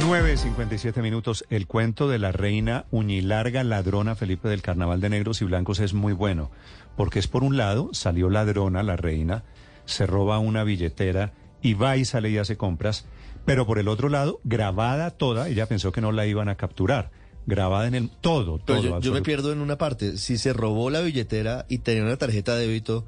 9.57 minutos. El cuento de la reina uñilarga ladrona Felipe del Carnaval de Negros y Blancos es muy bueno, porque es por un lado, salió ladrona la reina, se roba una billetera y va y sale y hace compras, pero por el otro lado, grabada toda, ella pensó que no la iban a capturar, grabada en el todo, todo. Pero yo, yo me pierdo en una parte. Si se robó la billetera y tenía una tarjeta de débito,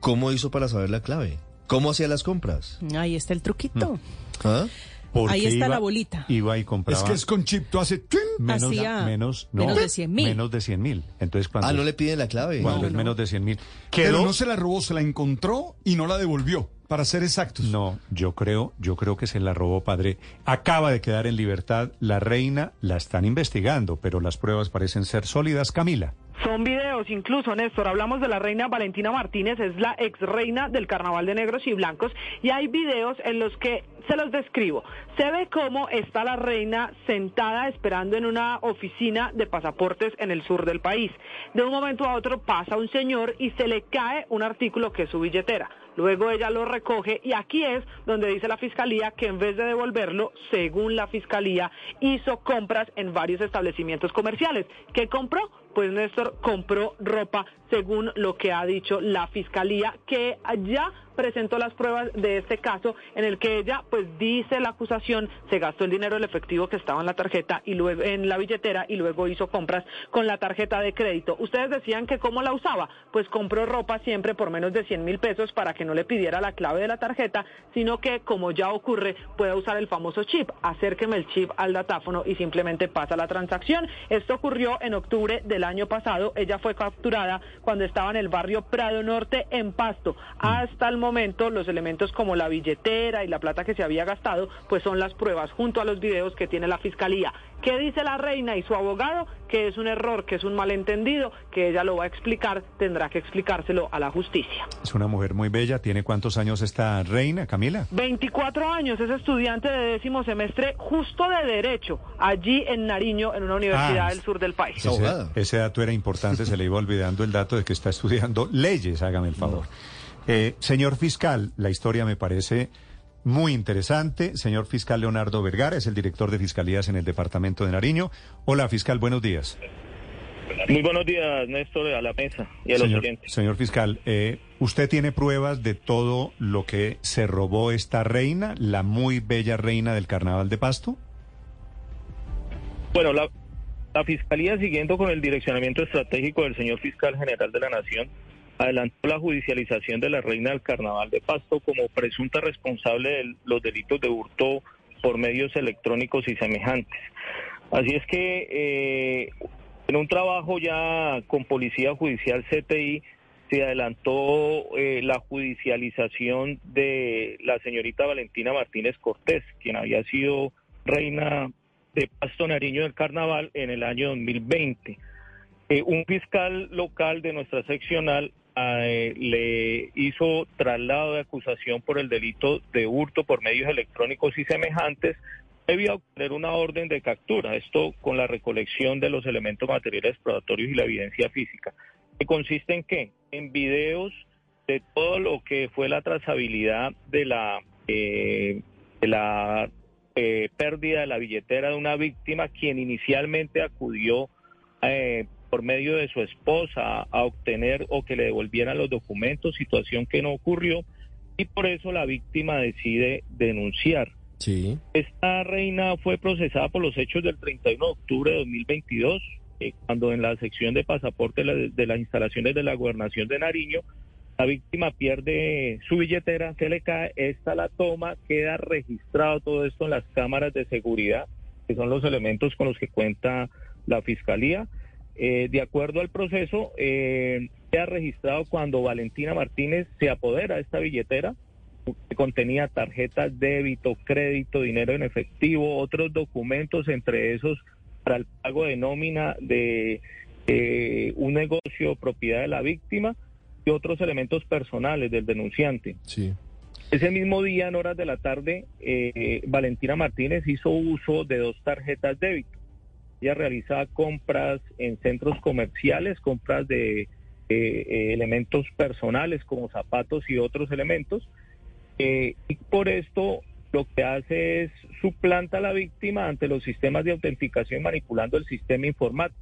¿cómo hizo para saber la clave? ¿Cómo hacía las compras? Ahí está el truquito. ¿Ah? Porque Ahí está iba- la bolita. Iba y compraba Es que es con chip, tú haces... menos, Hacía menos, no, menos de 100 mil. Menos de 100 mil. Entonces, cuando, Ah, no le piden la clave. cuando No, es no. menos de 100 mil. Pero no se la robó, se la encontró y no la devolvió, para ser exactos. No, yo creo, yo creo que se la robó padre. Acaba de quedar en libertad la reina, la están investigando, pero las pruebas parecen ser sólidas. Camila. Son videos, incluso Néstor, hablamos de la reina Valentina Martínez, es la ex reina del Carnaval de Negros y Blancos, y hay videos en los que se los describo. Se ve cómo está la reina sentada esperando en una oficina de pasaportes en el sur del país. De un momento a otro pasa un señor y se le cae un artículo que es su billetera. Luego ella lo recoge y aquí es donde dice la fiscalía que en vez de devolverlo, según la fiscalía, hizo compras en varios establecimientos comerciales. ¿Qué compró? Pues Néstor compró ropa según lo que ha dicho la fiscalía, que ya presentó las pruebas de este caso en el que ella, pues dice la acusación, se gastó el dinero del efectivo que estaba en la tarjeta y luego en la billetera y luego hizo compras con la tarjeta de crédito. Ustedes decían que cómo la usaba, pues compró ropa siempre por menos de 100 mil pesos para que no le pidiera la clave de la tarjeta, sino que como ya ocurre, pueda usar el famoso chip. Acérqueme el chip al datáfono y simplemente pasa la transacción. Esto ocurrió en octubre del año pasado. Ella fue capturada cuando estaba en el barrio Prado Norte en Pasto. Hasta el momento, los elementos como la billetera y la plata que se había gastado, pues son las pruebas junto a los videos que tiene la fiscalía. ¿Qué dice la reina y su abogado? Que es un error, que es un malentendido, que ella lo va a explicar, tendrá que explicárselo a la justicia. Es una mujer muy bella. ¿Tiene cuántos años esta reina, Camila? 24 años, es estudiante de décimo semestre justo de Derecho, allí en Nariño, en una universidad Ah, del sur del país. Ese dato era importante, se le iba olvidando el dato de que está estudiando leyes, hágame el favor. Eh, señor fiscal, la historia me parece muy interesante. Señor fiscal Leonardo Vergara es el director de fiscalías en el departamento de Nariño. Hola, fiscal, buenos días. Muy buenos días, Néstor, a la mesa y a los Señor, oyentes. señor fiscal, eh, ¿usted tiene pruebas de todo lo que se robó esta reina, la muy bella reina del carnaval de Pasto? Bueno, la, la Fiscalía, siguiendo con el direccionamiento estratégico del señor fiscal general de la Nación, adelantó la judicialización de la reina del Carnaval de Pasto como presunta responsable de los delitos de hurto por medios electrónicos y semejantes. Así es que eh, en un trabajo ya con Policía Judicial CTI se adelantó eh, la judicialización de la señorita Valentina Martínez Cortés, quien había sido reina de Pasto Nariño del Carnaval en el año 2020. Eh, un fiscal local de nuestra seccional le hizo traslado de acusación por el delito de hurto por medios electrónicos y semejantes, debía obtener una orden de captura, esto con la recolección de los elementos materiales probatorios y la evidencia física. ¿Que consiste en qué? En videos de todo lo que fue la trazabilidad de la, eh, de la eh, pérdida de la billetera de una víctima quien inicialmente acudió eh, por medio de su esposa a obtener o que le devolvieran los documentos, situación que no ocurrió y por eso la víctima decide denunciar. Sí. Esta reina fue procesada por los hechos del 31 de octubre de 2022, eh, cuando en la sección de pasaporte de, la- de las instalaciones de la gobernación de Nariño, la víctima pierde su billetera, se le cae, esta la toma, queda registrado todo esto en las cámaras de seguridad, que son los elementos con los que cuenta la fiscalía. Eh, de acuerdo al proceso, eh, queda registrado cuando Valentina Martínez se apodera de esta billetera, que contenía tarjetas débito, crédito, dinero en efectivo, otros documentos, entre esos para el pago de nómina de eh, un negocio propiedad de la víctima y otros elementos personales del denunciante. Sí. Ese mismo día, en horas de la tarde, eh, Valentina Martínez hizo uso de dos tarjetas débito. Ella realizaba compras en centros comerciales, compras de eh, elementos personales como zapatos y otros elementos. Eh, y por esto lo que hace es suplanta a la víctima ante los sistemas de autenticación manipulando el sistema informático.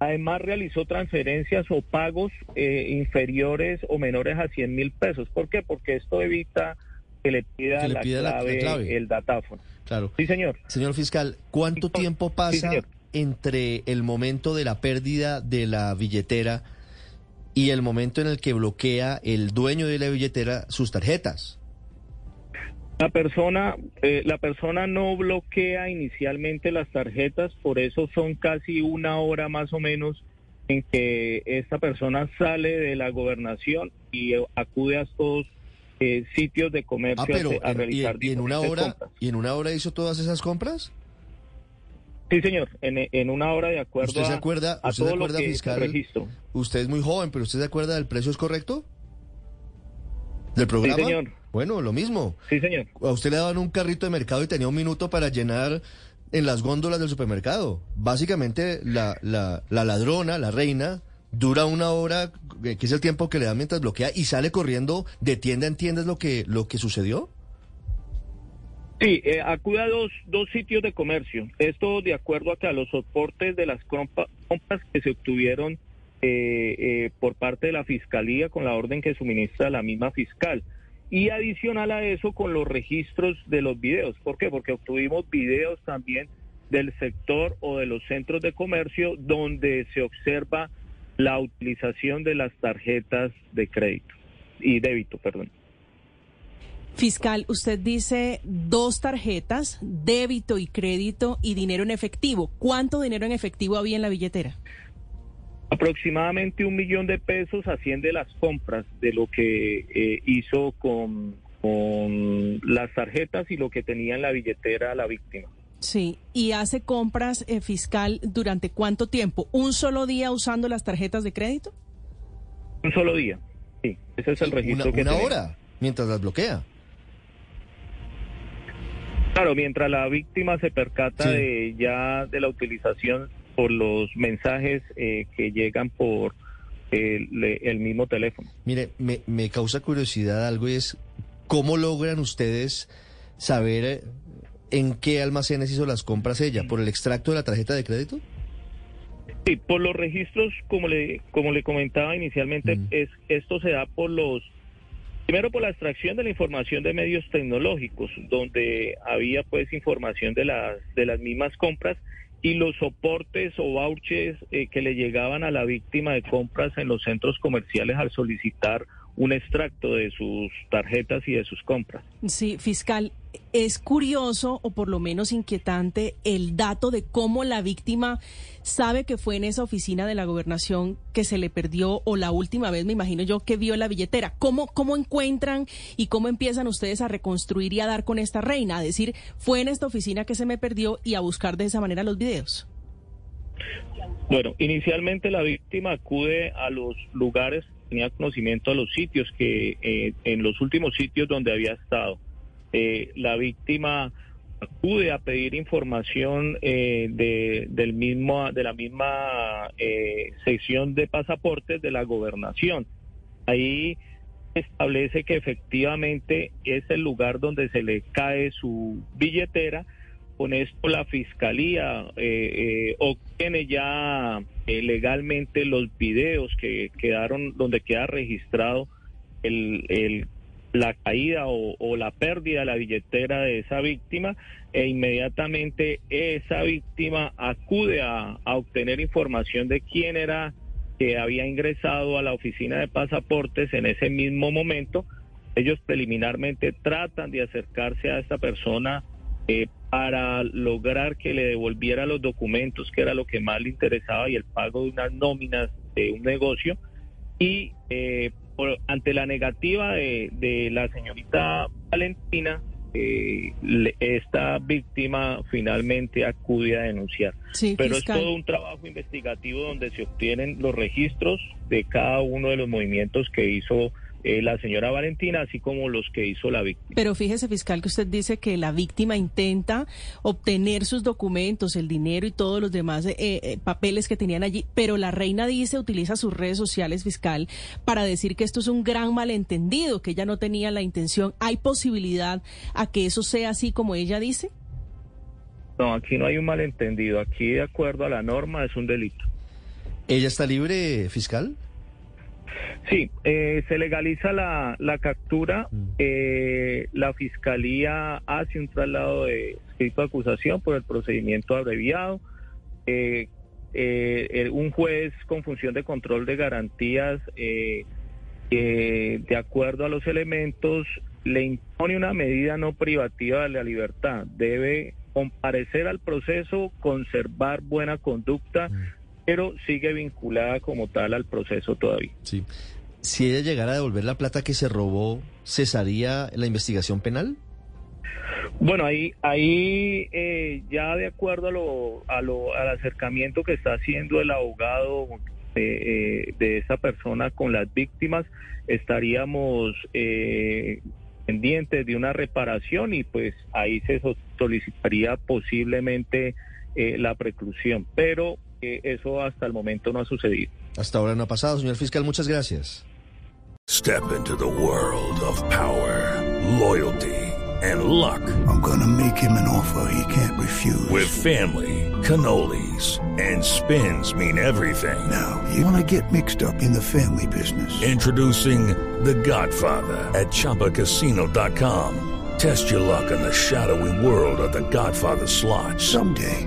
Además realizó transferencias o pagos eh, inferiores o menores a 100 mil pesos. ¿Por qué? Porque esto evita que le pida, Que le pida la- la clave, el datáfono. Claro. Sí, señor. Señor fiscal, ¿cuánto Sí, tiempo sí, pasa señor. Entre el momento de la pérdida de la billetera y el momento en el que bloquea el dueño de la billetera sus tarjetas? La persona, eh, la persona no bloquea inicialmente las tarjetas, por eso son casi una hora más o menos en que esta persona sale de la gobernación y eh, acude a estos eh, sitios de comercio Ah, pero a, a en- y, realizar y en una hora compras. y en una hora hizo todas esas compras. Sí, señor, en, en una hora de acuerdo ¿Usted se acuerda- a, usted se todo lo que fiscal? registro. Usted es muy joven, pero ¿usted se acuerda del precio es correcto? ¿Del programa? señor. Bueno, lo mismo. Sí, señor. A usted le daban un carrito de mercado y tenía un minuto para llenar en las góndolas del supermercado. Básicamente, la, la, la ladrona, la reina, dura una hora, eh, que es el tiempo que le da mientras bloquea, y sale corriendo de tienda en tienda, ¿es lo que, lo que sucedió? Sí, eh, acude a dos, dos sitios de comercio. Esto de acuerdo a que a los soportes de las compras que se obtuvieron eh, eh, por parte de la Fiscalía con la orden que suministra la misma fiscal. Y adicional a eso con los registros de los videos. ¿Por qué? Porque obtuvimos videos también del sector o de los centros de comercio donde se observa la utilización de las tarjetas de crédito y débito, perdón. Fiscal, usted dice dos tarjetas, débito y crédito y dinero en efectivo. ¿Cuánto dinero en efectivo había en la billetera? Aproximadamente un millón de pesos asciende las compras de lo que eh, hizo con, con las tarjetas y lo que tenía en la billetera la víctima. Sí, y hace compras eh, fiscal durante cuánto tiempo? ¿Un solo día usando las tarjetas de crédito? Un solo día. Sí, ese es el registro una que una hora, mientras las bloquea. Claro, mientras la víctima se percata Sí. de ya de la utilización por los mensajes eh, que llegan por el, el mismo teléfono. Mire, me, me causa curiosidad algo y es, ¿cómo logran ustedes saber eh, en qué almacenes hizo las compras ella? ¿Por el extracto de la tarjeta de crédito? Sí, por los registros, como le, como le comentaba inicialmente, Mm. es esto se da por los, primero por la extracción de la información de medios tecnológicos, donde había pues información de las, de las mismas compras y los soportes o vouchers eh, que le llegaban a la víctima de compras en los centros comerciales al solicitar un extracto de sus tarjetas y de sus compras. Sí, fiscal, es curioso o por lo menos inquietante el dato de cómo la víctima sabe que fue en esa oficina de la gobernación que se le perdió o la última vez, me imagino yo, que vio la billetera. ¿Cómo, cómo encuentran y cómo empiezan ustedes a reconstruir y a dar con esta reina? A decir, fue en esta oficina que se me perdió y a buscar de esa manera los videos. Bueno, inicialmente la víctima acude a los lugares, tenía conocimiento de los sitios que eh, en los últimos sitios donde había estado. Eh, la víctima acude a pedir información eh, de, del mismo, de la misma eh, sección de pasaportes de la gobernación. Ahí establece que efectivamente es el lugar donde se le cae su billetera. Con esto la fiscalía eh, eh, obtiene ya eh, legalmente los videos que quedaron, donde queda registrado el, el- la caída o, la pérdida de la billetera de esa víctima e inmediatamente esa víctima acude a, a obtener información de quién era que había ingresado a la oficina de pasaportes en ese mismo momento. Ellos preliminarmente tratan de acercarse a esta persona eh, para lograr que le devolviera los documentos, que era lo que más le interesaba, y el pago de unas nóminas de un negocio. Y eh, por- ante la negativa de, de la señorita Valentina, eh, le- esta víctima finalmente acude a denunciar. Sí, Pero fiscal. es todo un trabajo investigativo donde se obtienen los registros de cada uno de los movimientos que hizo eh, la señora Valentina, así como los que hizo la víctima. Pero fíjese, fiscal, que usted dice que la víctima intenta obtener sus documentos, el dinero y todos los demás eh, eh, papeles que tenían allí, pero la reina dice, utiliza sus redes sociales, fiscal, para decir que esto es un gran malentendido, que ella no tenía la intención. ¿Hay posibilidad a que eso sea así como ella dice? No, aquí no hay un malentendido. Aquí, de acuerdo a la norma, es un delito. ¿Ella está libre, fiscal? Sí, eh, se legaliza la, la captura. eh, la fiscalía hace un traslado de escrito de acusación por el procedimiento abreviado. eh, eh, un juez con función de control de garantías, de acuerdo a los elementos, le impone una medida no privativa de la libertad. Debe comparecer al proceso, conservar buena conducta, pero sigue vinculada como tal al proceso todavía. Sí. Si ella llegara a devolver la plata que se robó, ¿cesaría la investigación penal? Bueno, ahí, ahí eh, ya de acuerdo a lo, a lo, al acercamiento que está haciendo el abogado eh, eh, de esa persona con las víctimas, estaríamos eh, pendientes de una reparación y pues ahí se so- solicitaría posiblemente eh, la preclusión, pero eso hasta el momento no ha sucedido. Hasta ahora no ha pasado, señor fiscal. Muchas gracias. Step into the world of power, loyalty, and luck. I'm gonna make him an offer he can't refuse. With family, cannolis, and spins mean everything. Now, you wanna get mixed up in the family business. Introducing The Godfather at ChumbaCasino.com. Test your luck in the shadowy world of The Godfather slot. Someday,